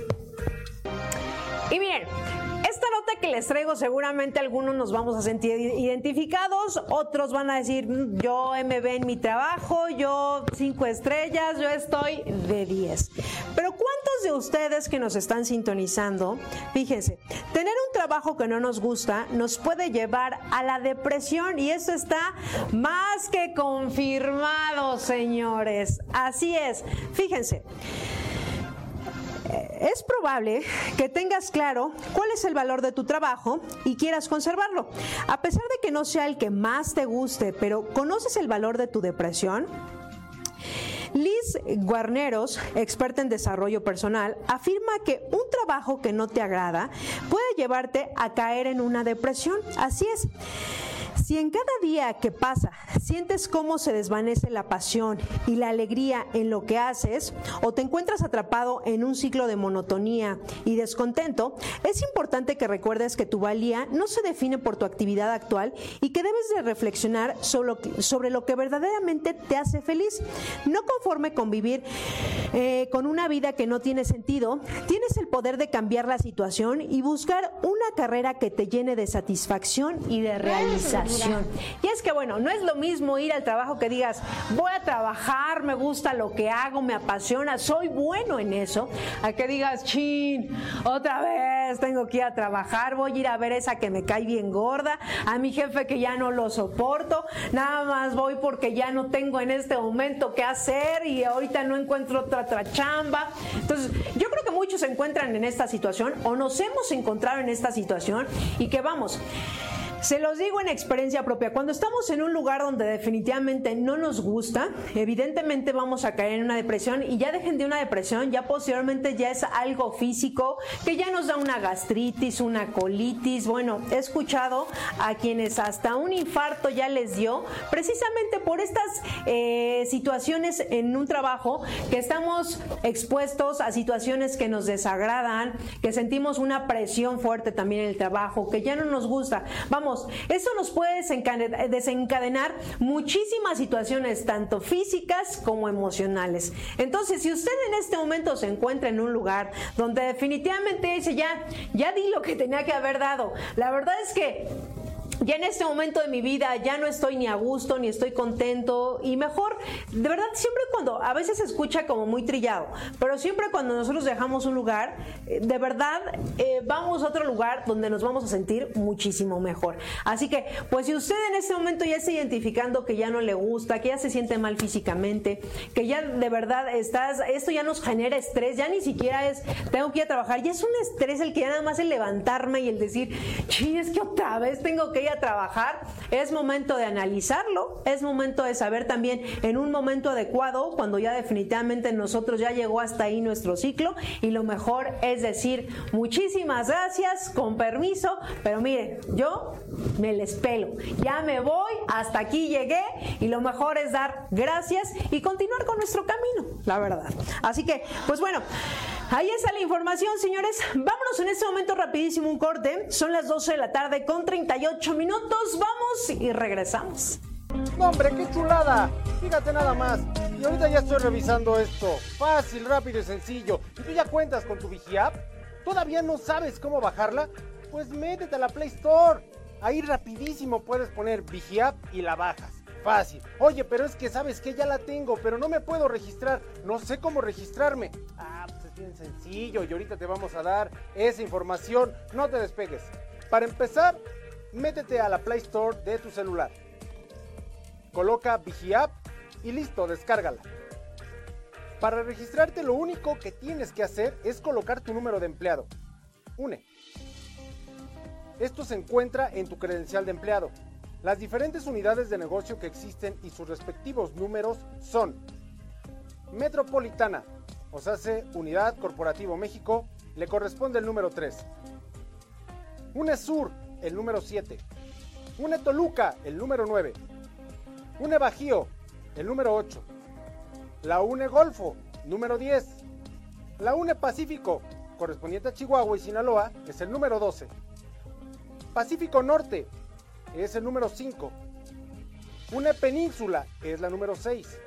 Y miren, que les traigo seguramente algunos nos vamos a sentir identificados, otros van a decir, "Mm, yo MB en mi trabajo, yo cinco estrellas, yo estoy de 10. Pero ¿cuántos de ustedes que nos están sintonizando, fíjense, tener un trabajo que no nos gusta nos puede llevar a la depresión y eso está más que confirmado, señores. Así es, fíjense. Es probable que tengas claro cuál es el valor de tu trabajo y quieras conservarlo. A pesar de que no sea el que más te guste, pero ¿conoces el valor de tu depresión? Liz Guarneros, experta en desarrollo personal, afirma que un trabajo que no te agrada puede llevarte a caer en una depresión. Así es. Si en cada día que pasa sientes cómo se desvanece la pasión y la alegría en lo que haces o te encuentras atrapado en un ciclo de monotonía y descontento, es importante que recuerdes que tu valía no se define por tu actividad actual y que debes de reflexionar sobre, lo que verdaderamente te hace feliz. No conforme con vivir eh, con una vida que no tiene sentido, tienes el poder de cambiar la situación y buscar una carrera que te llene de satisfacción y de realización. Y es que, bueno, no es lo mismo ir al trabajo que digas, voy a trabajar, me gusta lo que hago, me apasiona, soy bueno en eso, a que digas, chin, otra vez tengo que ir a trabajar, voy a ir a ver esa que me cae bien gorda, a mi jefe que ya no lo soporto, nada más voy porque ya no tengo en este momento qué hacer y ahorita no encuentro otra, otra chamba. Entonces, yo creo que muchos se encuentran en esta situación o nos hemos encontrado en esta situación y que vamos. Se los digo en experiencia propia, cuando estamos en un lugar donde definitivamente no nos gusta, evidentemente vamos a caer en una depresión y ya dejen de una depresión, ya posteriormente ya es algo físico que ya nos da una gastritis, una colitis, bueno, he escuchado a quienes hasta un infarto ya les dio precisamente por estas eh, situaciones en un trabajo que estamos expuestos a situaciones que nos desagradan, que sentimos una presión fuerte también en el trabajo, que ya no nos gusta. Vamos, eso nos puede desencadenar, desencadenar muchísimas situaciones, tanto físicas como emocionales. Entonces, si usted en este momento se encuentra en un lugar donde definitivamente dice, ya, ya di lo que tenía que haber dado, la verdad es que ya en este momento de mi vida ya no estoy ni a gusto, ni estoy contento y mejor, de verdad, siempre cuando, a veces se escucha como muy trillado, pero siempre cuando nosotros dejamos un lugar, eh, de verdad, eh, vamos a otro lugar donde nos vamos a sentir muchísimo mejor. Así que, pues si usted en este momento ya está identificando que ya no le gusta, que ya se siente mal físicamente, que ya de verdad estás, esto ya nos genera estrés, ya ni siquiera es, tengo que ir a trabajar, ya es un estrés el que ya nada más el levantarme y el decir, sí, es que otra vez tengo que ir trabajar, es momento de analizarlo, es momento de saber también en un momento adecuado, cuando ya definitivamente nosotros ya llegó hasta ahí nuestro ciclo y lo mejor es decir muchísimas gracias, con permiso, pero mire, yo me les pelo, ya me voy, hasta aquí llegué y lo mejor es dar gracias y continuar con nuestro camino, la verdad. Así que, pues bueno, Ahí está la información, señores. Vámonos en este momento rapidísimo un corte. Son las 12 de la tarde con 38 minutos. Vamos y regresamos. Hombre, qué chulada. Fíjate nada más. Y ahorita ya estoy revisando esto. Fácil, rápido y sencillo. ¿Y tú ya cuentas con tu VigiApp? ¿Todavía no sabes cómo bajarla? Pues métete a la Play Store. Ahí rapidísimo puedes poner VigiApp y la bajas. Fácil. Oye, pero es que sabes que ya la tengo, pero no me puedo registrar. No sé cómo registrarme. Ah, pues es bien sencillo y ahorita te vamos a dar esa información. No te despegues. Para empezar, métete a la Play Store de tu celular. Coloca VigiApp y listo, descárgala. Para registrarte lo único que tienes que hacer es colocar tu número de empleado. UNE. Esto se encuentra en tu credencial de empleado. Las diferentes unidades de negocio que existen y sus respectivos números son Metropolitana, o sea, Unidad Corporativo México, le corresponde el número 3. UNESUR, el número 7. UNE Toluca, el número 9. UNE Bajío, el número 8. La UNE Golfo, número 10. La UNE Pacífico, correspondiente a Chihuahua y Sinaloa, es el número 12. Pacífico Norte, es el número 5. UNE Península, es la número 6.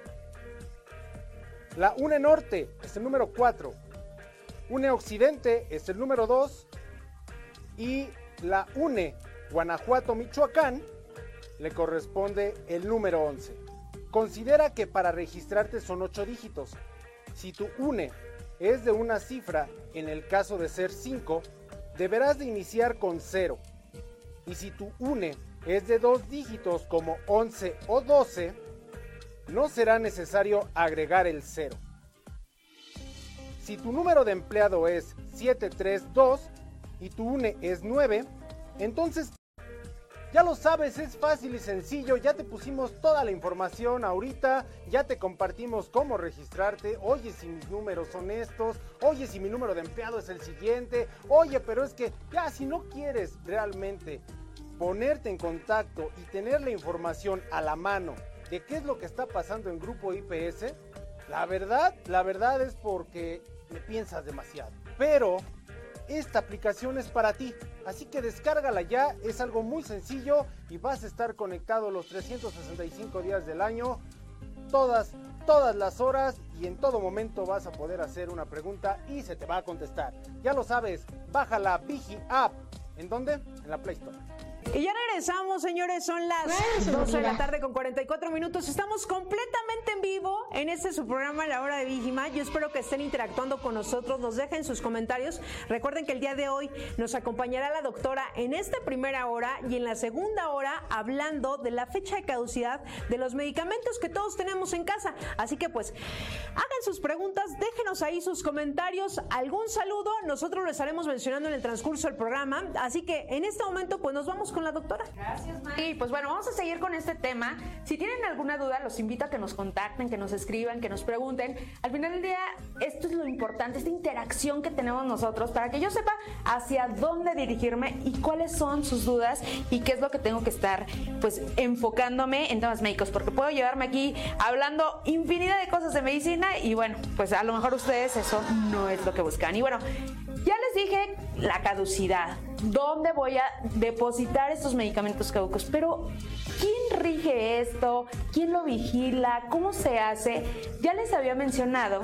La UNE Norte, es el número 4. UNE Occidente, es el número 2. Y la UNE Guanajuato, Michoacán, le corresponde el número 11. Considera que para registrarte son 8 dígitos. Si tu UNE es de una cifra, en el caso de ser 5, deberás de iniciar con 0. Y si tu UNE es de dos dígitos como 11 o 12, no será necesario agregar el 0. Si tu número de empleado es 732 y tu UNE es 9, entonces ya lo sabes, es fácil y sencillo, ya te pusimos toda la información ahorita, ya te compartimos cómo registrarte, oye si mis números son estos, oye si mi número de empleado es el siguiente, oye pero es que ya si no quieres realmente ponerte en contacto y tener la información a la mano de qué es lo que está pasando en Grupo IPS, la verdad, la verdad es porque me piensas demasiado. Pero esta aplicación es para ti, así que descárgala ya, es algo muy sencillo y vas a estar conectado los 365 días del año, todas, todas las horas y en todo momento vas a poder hacer una pregunta y se te va a contestar. Ya lo sabes, baja la Vigi App. ¿En dónde? En la Play Store. Y ya regresamos, señores. Son las 12 de la tarde con 44 minutos. Estamos completamente en vivo en este su programa La Hora de Vigima. Yo espero que estén interactuando con nosotros. Nos dejen sus comentarios. Recuerden que el día de hoy nos acompañará la doctora en esta primera hora y en la segunda hora hablando de la fecha de caducidad de los medicamentos que todos tenemos en casa. Así que pues hagan sus preguntas, déjenos ahí sus comentarios, algún saludo. Nosotros lo estaremos mencionando en el transcurso del programa. Así que en este momento pues nos vamos con la doctora. Gracias, Y pues bueno, vamos a seguir con este tema. Si tienen alguna duda, los invito a que nos contacten, que nos escriban, que nos pregunten. Al final del día, esto es lo importante, esta interacción que tenemos nosotros para que yo sepa hacia dónde dirigirme y cuáles son sus dudas y qué es lo que tengo que estar pues enfocándome en temas médicos, porque puedo llevarme aquí hablando infinidad de cosas de medicina y bueno, pues a lo mejor ustedes eso no es lo que buscan. Y bueno, ya les dije la caducidad, dónde voy a depositar estos medicamentos caducos, pero ¿quién rige esto? ¿Quién lo vigila? ¿Cómo se hace? Ya les había mencionado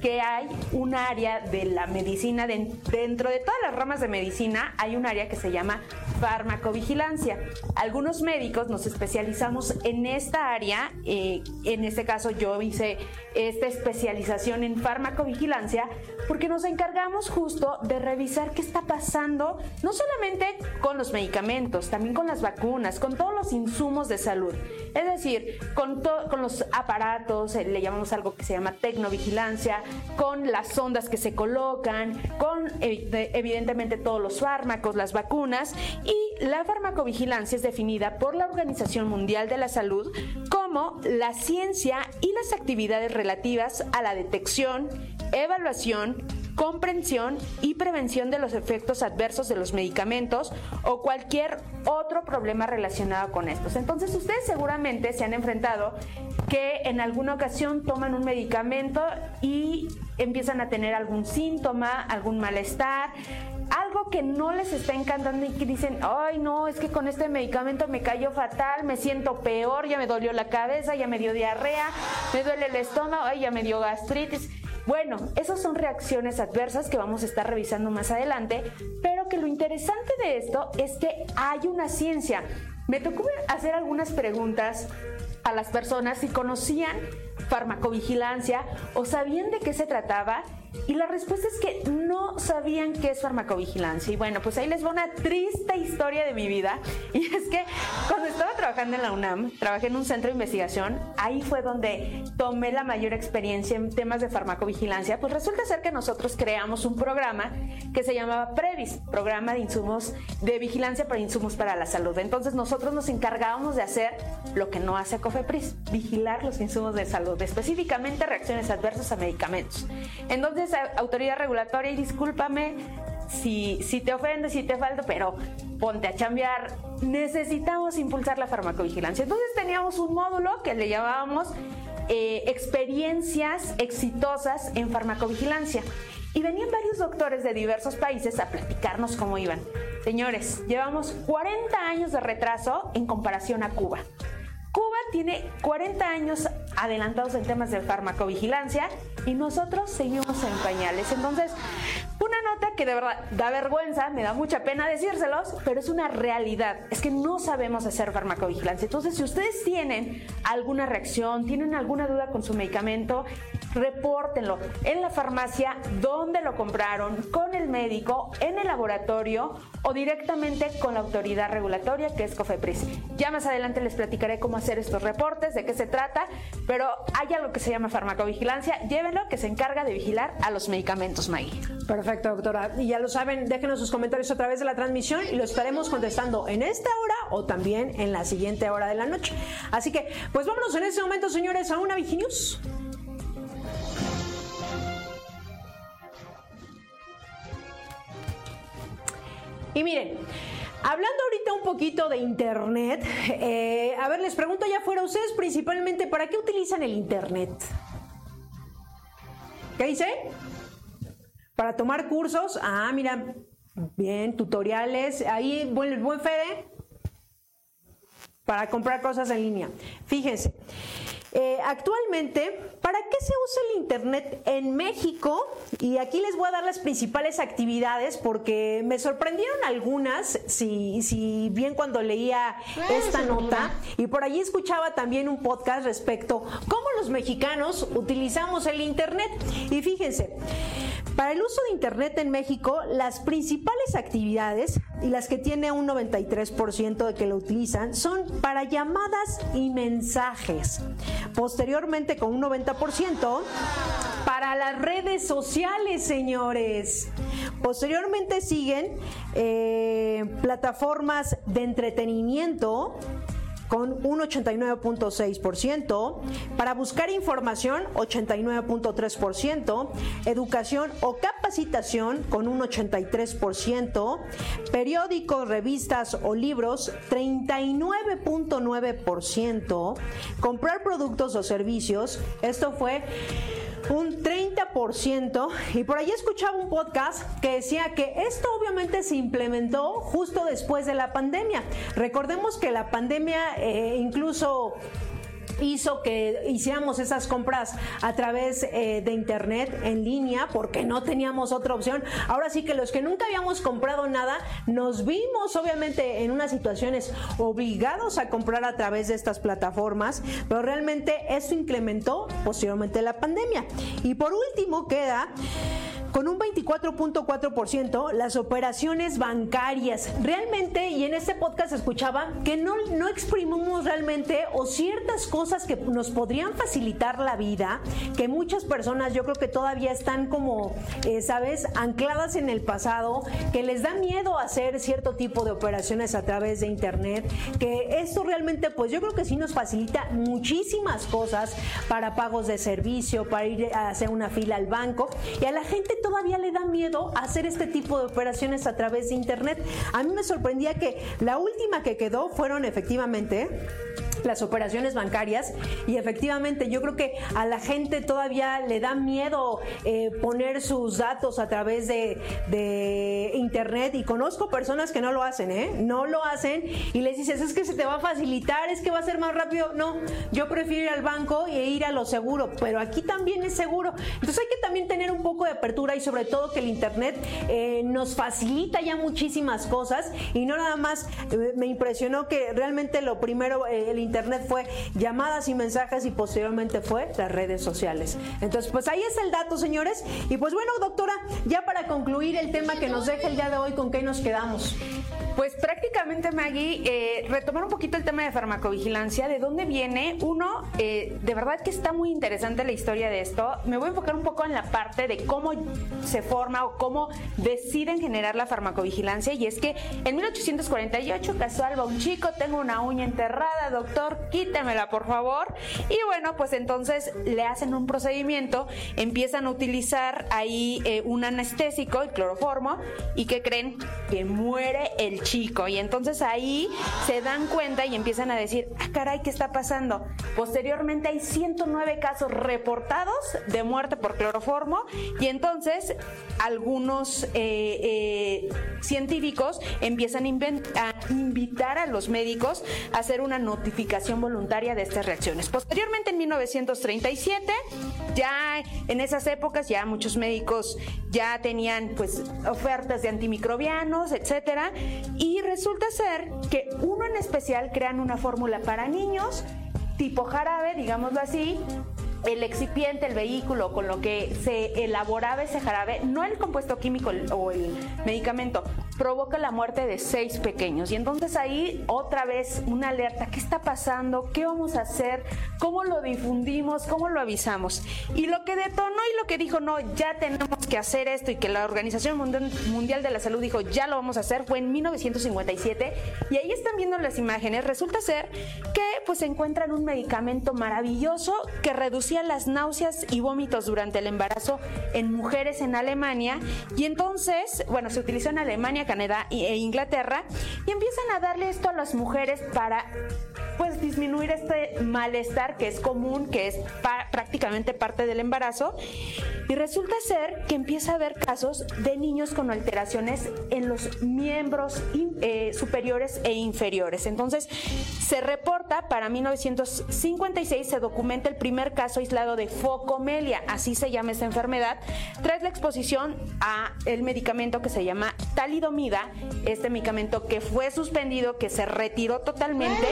que hay un área de la medicina, dentro de todas las ramas de medicina, hay un área que se llama farmacovigilancia. Algunos médicos nos especializamos en esta área, eh, en este caso yo hice esta especialización en farmacovigilancia porque nos encargamos justo de revisar qué está pasando, no solamente con los medicamentos, también con las vacunas, con todos los insumos de salud. Es decir, con, con los aparatos, eh, le llamamos algo que se llama tecnovigilancia, con las ondas que se colocan, con evidentemente todos los fármacos, las vacunas y la farmacovigilancia es definida por la Organización Mundial de la Salud como la ciencia y las actividades relativas a la detección, evaluación, comprensión y prevención de los efectos adversos de los medicamentos o cualquier otro problema relacionado con estos. Entonces ustedes seguramente se han enfrentado que en alguna ocasión toman un medicamento y empiezan a tener algún síntoma, algún malestar, algo que no les está encantando y que dicen, ay no, es que con este medicamento me cayó fatal, me siento peor, ya me dolió la cabeza, ya me dio diarrea, me duele el estómago, ya me dio gastritis. Bueno, esas son reacciones adversas que vamos a estar revisando más adelante, pero que lo interesante de esto es que hay una ciencia. Me tocó hacer algunas preguntas a las personas si conocían farmacovigilancia o sabían de qué se trataba y la respuesta es que no sabían qué es farmacovigilancia. Y bueno, pues ahí les va una triste historia de mi vida. Y es que cuando estaba trabajando en la UNAM, trabajé en un centro de investigación, ahí fue donde tomé la mayor experiencia en temas de farmacovigilancia. Pues resulta ser que nosotros creamos un programa que se llamaba Previs, Programa de Insumos de Vigilancia para Insumos para la Salud. Entonces nosotros nos encargábamos de hacer lo que no hace COFEPRIS, vigilar los insumos de salud, específicamente reacciones adversas a medicamentos. Entonces, autoridad regulatoria, y discúlpame si, si te ofende, si te falta, pero ponte a chambear. Necesitamos impulsar la farmacovigilancia. Entonces teníamos un módulo que le llamábamos eh, experiencias exitosas en farmacovigilancia. Y venían varios doctores de diversos países a platicarnos cómo iban. Señores, llevamos 40 años de retraso en comparación a Cuba. Cuba tiene 40 años adelantados en temas de farmacovigilancia y nosotros seguimos en pañales. Entonces, Una nota que de verdad da vergüenza, me da mucha pena decírselos, pero es una realidad. Es que no sabemos hacer farmacovigilancia. Entonces, si ustedes tienen alguna reacción, tienen alguna duda con su medicamento, repórtenlo en la farmacia, donde lo compraron, con el médico, en el laboratorio o directamente con la autoridad regulatoria que es COFEPRIS. Ya más adelante les platicaré cómo hacer estos reportes, de qué se trata, pero hay algo que se llama farmacovigilancia. Llévenlo que se encarga de vigilar a los medicamentos, Maggie. Perfecto, doctora. Y ya lo saben, déjenos sus comentarios a través de la transmisión y lo estaremos contestando en esta hora o también en la siguiente hora de la noche. Así que, pues vámonos en este momento, señores, a una Viginews. Y miren, hablando ahorita un poquito de Internet, eh, a ver, les pregunto ya fuera, ustedes principalmente, ¿para qué utilizan el Internet? ¿Qué dice? Para tomar cursos. Ah, mira, bien, tutoriales. Ahí, buen, buen Fede. Para comprar cosas en línea. Fíjense. Eh, actualmente, ¿para qué se usa el Internet en México? Y aquí les voy a dar las principales actividades porque me sorprendieron algunas, si, si bien cuando leía esta nota, y por allí escuchaba también un podcast respecto cómo los mexicanos utilizamos el Internet. Y fíjense, para el uso de Internet en México, las principales actividades y las que tiene un 93% de que lo utilizan son para llamadas y mensajes. Posteriormente, con un 90% para las redes sociales, señores. Posteriormente siguen eh, plataformas de entretenimiento con un 89.6%, para buscar información 89.3%, educación o capacitación con un 83%, periódicos, revistas o libros 39.9%, comprar productos o servicios, esto fue un 30% y por ahí escuchaba un podcast que decía que esto obviamente se implementó justo después de la pandemia. Recordemos que la pandemia eh, incluso hizo que hiciéramos esas compras a través eh, de internet en línea porque no teníamos otra opción. Ahora sí que los que nunca habíamos comprado nada nos vimos obviamente en unas situaciones obligados a comprar a través de estas plataformas, pero realmente eso incrementó posteriormente la pandemia. Y por último queda con un 24.4% las operaciones bancarias. Realmente, y en este podcast escuchaba que no, no exprimimos realmente o ciertas cosas que nos podrían facilitar la vida, que muchas personas yo creo que todavía están como, eh, ¿sabes?, ancladas en el pasado, que les da miedo hacer cierto tipo de operaciones a través de Internet, que esto realmente, pues yo creo que sí nos facilita muchísimas cosas para pagos de servicio, para ir a hacer una fila al banco, y a la gente todavía le da miedo hacer este tipo de operaciones a través de Internet. A mí me sorprendía que la última que quedó fueron efectivamente las operaciones bancarias y efectivamente yo creo que a la gente todavía le da miedo eh, poner sus datos a través de, de, internet y conozco personas que no lo hacen, ¿eh? No lo hacen y les dices es que se te va a facilitar, es que va a ser más rápido. No, yo prefiero ir al banco e ir a lo seguro, pero aquí también es seguro. Entonces hay que también tener un poco de apertura y sobre todo que el internet eh, nos facilita ya muchísimas cosas y no nada más eh, me impresionó que realmente lo primero el internet Internet fue llamadas y mensajes y posteriormente fue las redes sociales. Entonces, pues ahí es el dato, señores. Y pues bueno, doctora, ya para concluir el tema que nos deja el día de hoy, ¿con qué nos quedamos? Pues prácticamente, Maggie, eh, retomar un poquito el tema de farmacovigilancia, de dónde viene. Uno, eh, de verdad que está muy interesante la historia de esto. Me voy a enfocar un poco en la parte de cómo se forma o cómo deciden generar la farmacovigilancia. Y es que en 1848, casual, va un chico, tengo una uña enterrada, doctor quítemela por favor. Y bueno, pues entonces le hacen un procedimiento, empiezan a utilizar ahí eh, un anestésico, el cloroformo, y que creen que muere el chico. Y entonces ahí se dan cuenta y empiezan a decir, ah, caray, ¿qué está pasando? Posteriormente hay 109 casos reportados de muerte por cloroformo y entonces algunos eh, eh, científicos empiezan a invitar a los médicos a hacer una notificación voluntaria de estas reacciones. Posteriormente, en 1937, ya en esas épocas, ya muchos médicos ya tenían pues ofertas de antimicrobianos, etcétera, y resulta ser que uno en especial crean una fórmula para niños tipo jarabe, digámoslo así, el excipiente, el vehículo con lo que se elaboraba ese jarabe, no el compuesto químico o el medicamento, provoca la muerte de seis pequeños. Y entonces ahí otra vez una alerta, ¿qué está pasando? ¿Qué vamos a hacer? ¿Cómo lo difundimos? ¿Cómo lo avisamos? Y lo que detonó y lo que dijo, no, ya tenemos que hacer esto y que la Organización Mundial de la Salud dijo, ya lo vamos a hacer, fue en 1957. Y ahí están viendo las imágenes. Resulta ser que pues encuentran un medicamento maravilloso que reducía las náuseas y vómitos durante el embarazo en mujeres en Alemania. Y entonces, bueno, se utilizó en Alemania, Canadá e Inglaterra y empiezan a darle esto a las mujeres para pues disminuir este malestar que es común, que es prácticamente parte del embarazo. Y resulta ser que empieza a haber casos de niños con alteraciones en los miembros eh, superiores e inferiores. Entonces, se reporta para 1956, se documenta el primer caso aislado de focomelia, así se llama esta enfermedad, tras la exposición a el medicamento que se llama talidomida, este medicamento que fue suspendido, que se retiró totalmente,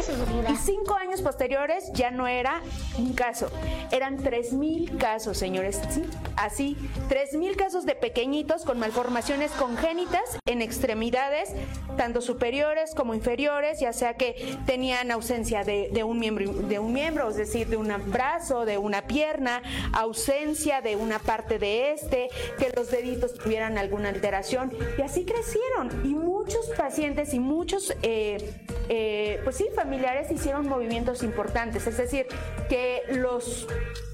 y cinco años posteriores ya no era un caso, eran 3.000 casos, señores, ¿sí? así, 3.000 casos de pequeñitos con malformaciones congénitas en extremidades, tanto superiores como inferiores, ya sea que tenían ausencia de, de un miembro, de un miembro, es decir, de un brazo, de una pierna, ausencia de una parte de este, que los deditos tuvieran alguna alteración, y así Y muchos pacientes y muchos, eh, eh, pues sí, familiares hicieron movimientos importantes, es decir, que los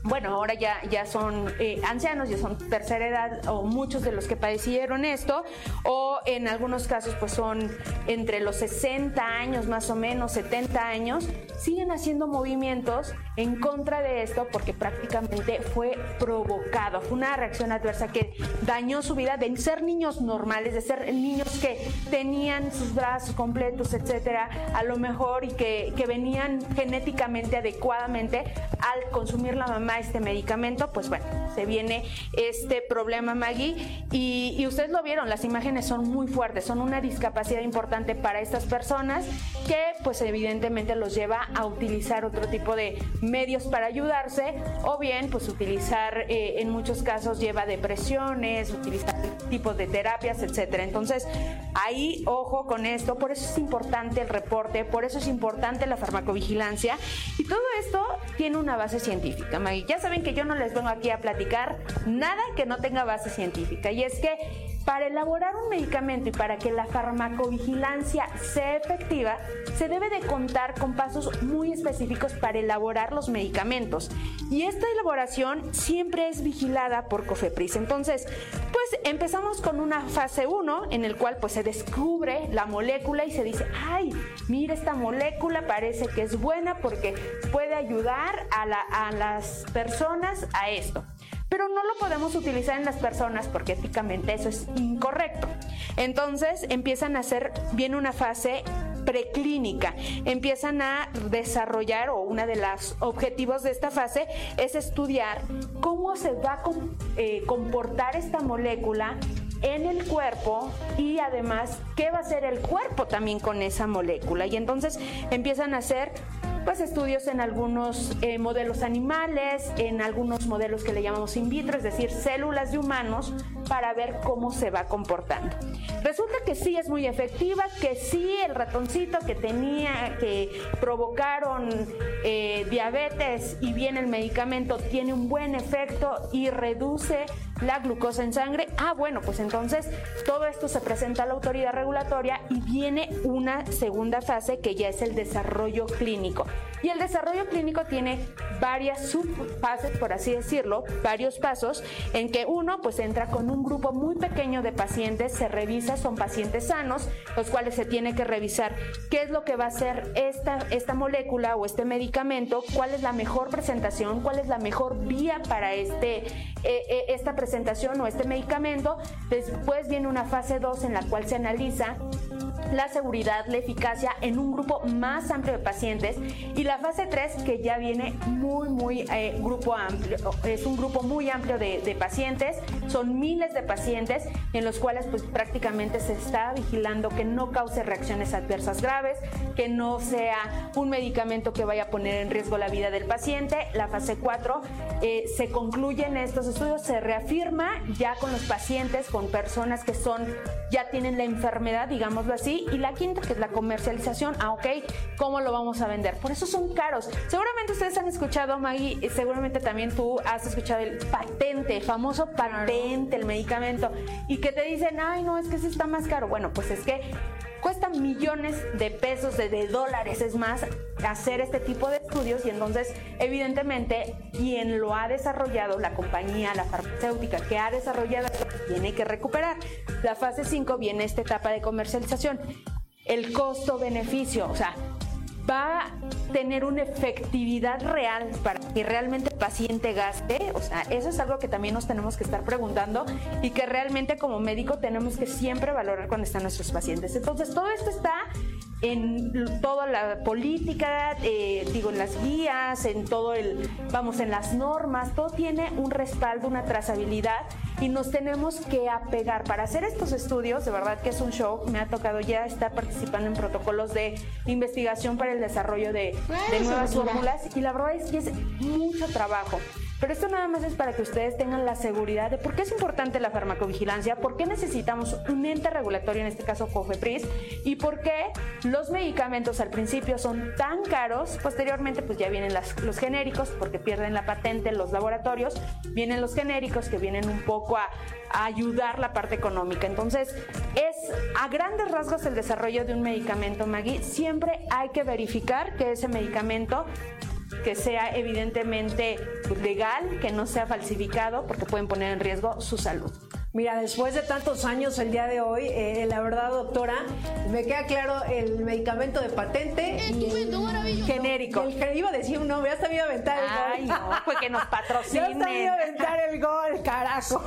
bueno, ahora ya, ya son eh, ancianos, ya son tercera edad, o muchos de los que padecieron esto, o en algunos casos pues son entre los 60 años más o menos, 70 años, siguen haciendo movimientos en contra de esto porque prácticamente fue provocado, fue una reacción adversa que dañó su vida de ser niños normales, de ser niños que tenían sus brazos completos, etcétera, a lo mejor y que, que venían genéticamente adecuadamente al consumir la mamá este medicamento, pues bueno, se viene este problema, Maggie. Y, ustedes lo vieron, las imágenes son muy fuertes, son una discapacidad importante para estas personas que pues evidentemente los lleva a utilizar otro tipo de medios para ayudarse o bien pues utilizar eh, en muchos casos lleva depresiones, utilizar tipos de terapias, etcétera. Entonces, ahí ojo con esto, por eso es importante el reporte, por eso es importante la farmacovigilancia y todo esto tiene una base científica. Ya saben que yo no les vengo aquí a platicar nada que no tenga base científica. Y es que para elaborar un medicamento y para que la farmacovigilancia sea efectiva, se debe de contar con pasos muy específicos para elaborar los medicamentos. Y esta elaboración siempre es vigilada por COFEPRIS. Entonces, empezamos con una fase 1 en el cual pues se descubre la molécula y se dice, ay, mira esta molécula parece que es buena porque puede ayudar a, a las personas a esto pero no lo podemos utilizar en las personas porque éticamente eso es incorrecto. Entonces empiezan a hacer, viene una fase preclínica. Empiezan a desarrollar, o uno de los objetivos de esta fase es estudiar cómo se va a eh, comportar esta molécula en el cuerpo y además qué va a hacer el cuerpo también con esa molécula. Y entonces empiezan a hacer pues estudios en algunos eh, modelos animales, en algunos modelos que le llamamos in vitro, es decir, células de humanos, para ver cómo se va comportando. Resulta que sí es muy efectiva, que sí el ratoncito que tenía, que provocaron eh, diabetes y bien el medicamento tiene un buen efecto y reduce la glucosa en sangre. Ah, bueno, pues entonces todo esto se presenta a la autoridad regulatoria y viene una segunda fase que ya es el desarrollo clínico. Y el desarrollo clínico tiene varias subfases, por así decirlo, varios pasos, en que uno pues entra con un grupo muy pequeño de pacientes se revisa, son pacientes sanos, los cuales se tiene que revisar qué es lo que va a hacer esta, esta molécula o este medicamento, cuál es la mejor presentación, cuál es la mejor vía para este, eh, eh, esta presentación o este medicamento. Después viene una fase 2 en la cual se analiza la seguridad, la eficacia en un grupo más amplio de pacientes y la fase 3 que ya viene muy, muy eh, grupo amplio, es un grupo muy amplio de, pacientes, son miles de pacientes en los cuales pues prácticamente se está vigilando que no cause reacciones adversas graves, que no sea un medicamento que vaya a poner en riesgo la vida del paciente. La fase 4 eh, se concluyen estos estudios, se reafirma ya con los pacientes, con personas que son, ya tienen la enfermedad, digámoslo así, y la quinta, que es la comercialización. Ah, ok, ¿cómo lo vamos a vender? Por eso son caros. Seguramente ustedes han escuchado, Maggie, y seguramente también tú has escuchado el patente, el famoso patente, el medicamento, y que te dicen, ay, no, es que ese está más caro. Bueno, pues es que cuesta millones de pesos, de, dólares, es más, hacer este tipo de estudios y entonces, evidentemente, quien lo ha desarrollado, la compañía, la farmacéutica que ha desarrollado tiene que recuperar. La fase 5 viene esta etapa de comercialización. El costo-beneficio, o sea, va a tener una efectividad real para que realmente el paciente gaste? O sea, eso es algo que también nos tenemos que estar preguntando y que realmente como médico tenemos que siempre valorar cuando están nuestros pacientes. Entonces, todo esto está en toda la política, eh, digo, en las guías, en todo el, vamos, en las normas, todo tiene un respaldo, una trazabilidad y nos tenemos que apegar. Para hacer estos estudios, de verdad que es un show, me ha tocado ya estar participando en protocolos de investigación para el desarrollo de, de nuevas fórmulas y la verdad es que es mucho trabajo. Pero esto nada más es para que ustedes tengan la seguridad de por qué es importante la farmacovigilancia, por qué necesitamos un ente regulatorio, en este caso COFEPRIS, y por qué los medicamentos al principio son tan caros, posteriormente pues ya vienen los genéricos, porque pierden la patente en los laboratorios, vienen los genéricos que vienen un poco a, a ayudar la parte económica. Entonces, es a grandes rasgos el desarrollo de un medicamento, Maggie. Siempre hay que verificar que ese medicamento que sea evidentemente legal, que no sea falsificado, porque pueden poner en riesgo su salud. Mira, después de tantos años el día de hoy, eh, la verdad, doctora, me queda claro el medicamento de patente y el genérico. Y el, iba a decir un nombre, hasta me iba a aventar el Ay, gol. no, pues que nos patrocinen. Ya hasta me iba a aventar el gol, carajo.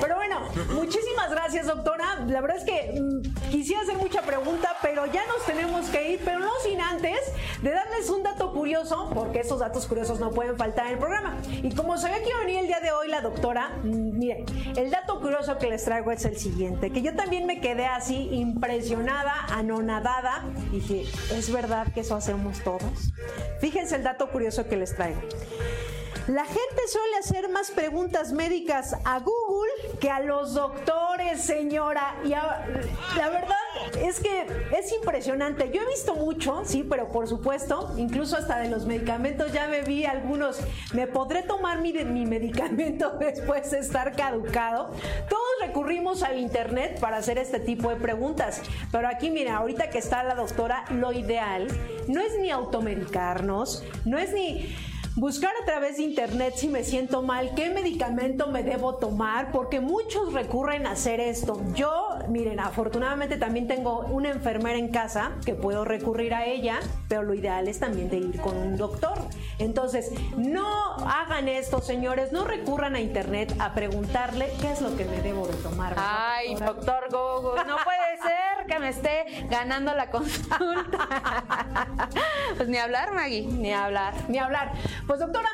Pero bueno, muchísimas gracias, doctora. La verdad es que mm, quisiera hacer mucha pregunta, pero ya nos tenemos que ir, pero no sin antes de darles un dato curioso, porque esos datos curiosos no pueden faltar en el programa. Y como sabía que iba a venir el día de hoy la doctora, mm, miren, el dato dato curioso que les traigo es el siguiente, que yo también me quedé así impresionada, anonadada. Dije, ¿es verdad que eso hacemos todos? Fíjense el dato curioso que les traigo. La gente suele hacer más preguntas médicas a Google que a los doctores, señora. Y la verdad es que es impresionante. Yo he visto mucho, sí, pero por supuesto, incluso hasta de los medicamentos ya me vi algunos. ¿Me podré tomar mi, mi medicamento después de estar caducado? Todos recurrimos al internet para hacer este tipo de preguntas. Pero aquí, mira, ahorita que está la doctora, lo ideal no es ni automedicarnos, no es ni buscar a través de internet si me siento mal, qué medicamento me debo tomar, porque muchos recurren a hacer esto. Yo, miren, afortunadamente también tengo una enfermera en casa que puedo recurrir a ella, pero lo ideal es también de ir con un doctor. Entonces, no hagan esto, señores, no recurran a internet a preguntarle qué es lo que me debo de tomar. Ay, doctor Google, no puede ser que me esté ganando la consulta. pues ni hablar, Maggie, ni hablar. Ni hablar. Pues doctora,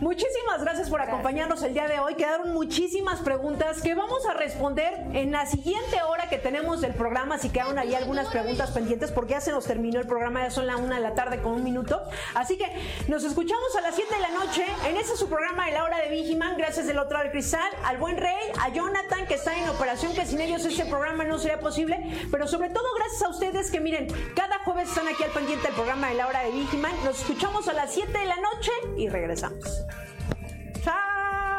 muchísimas gracias por acompañarnos el día de hoy. Quedaron muchísimas preguntas que vamos a responder en la siguiente hora que tenemos del programa. Si quedaron ahí algunas preguntas pendientes, porque ya se nos terminó el programa, ya son la una de la tarde con un minuto. Así que nos escuchamos a las 7 de la noche en ese su programa de la hora de Vigiman. Gracias del otro al cristal, al buen rey, a Jonathan que está en operación, que sin ellos este programa no sería posible. Pero sobre todo gracias a ustedes que miren, cada jueves están aquí al pendiente del programa de la hora de Vigiman. Nos escuchamos a las 7 de la noche y regresamos. Chao.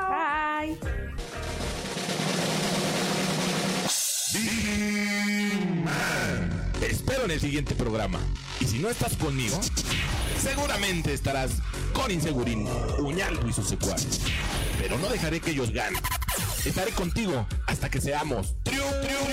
Bye. Espero en el siguiente programa. Y si no estás conmigo, seguramente estarás con Insegurín, Uñalco y sus secuaces. Pero no dejaré que ellos ganen. Estaré contigo hasta que seamos triunfadores.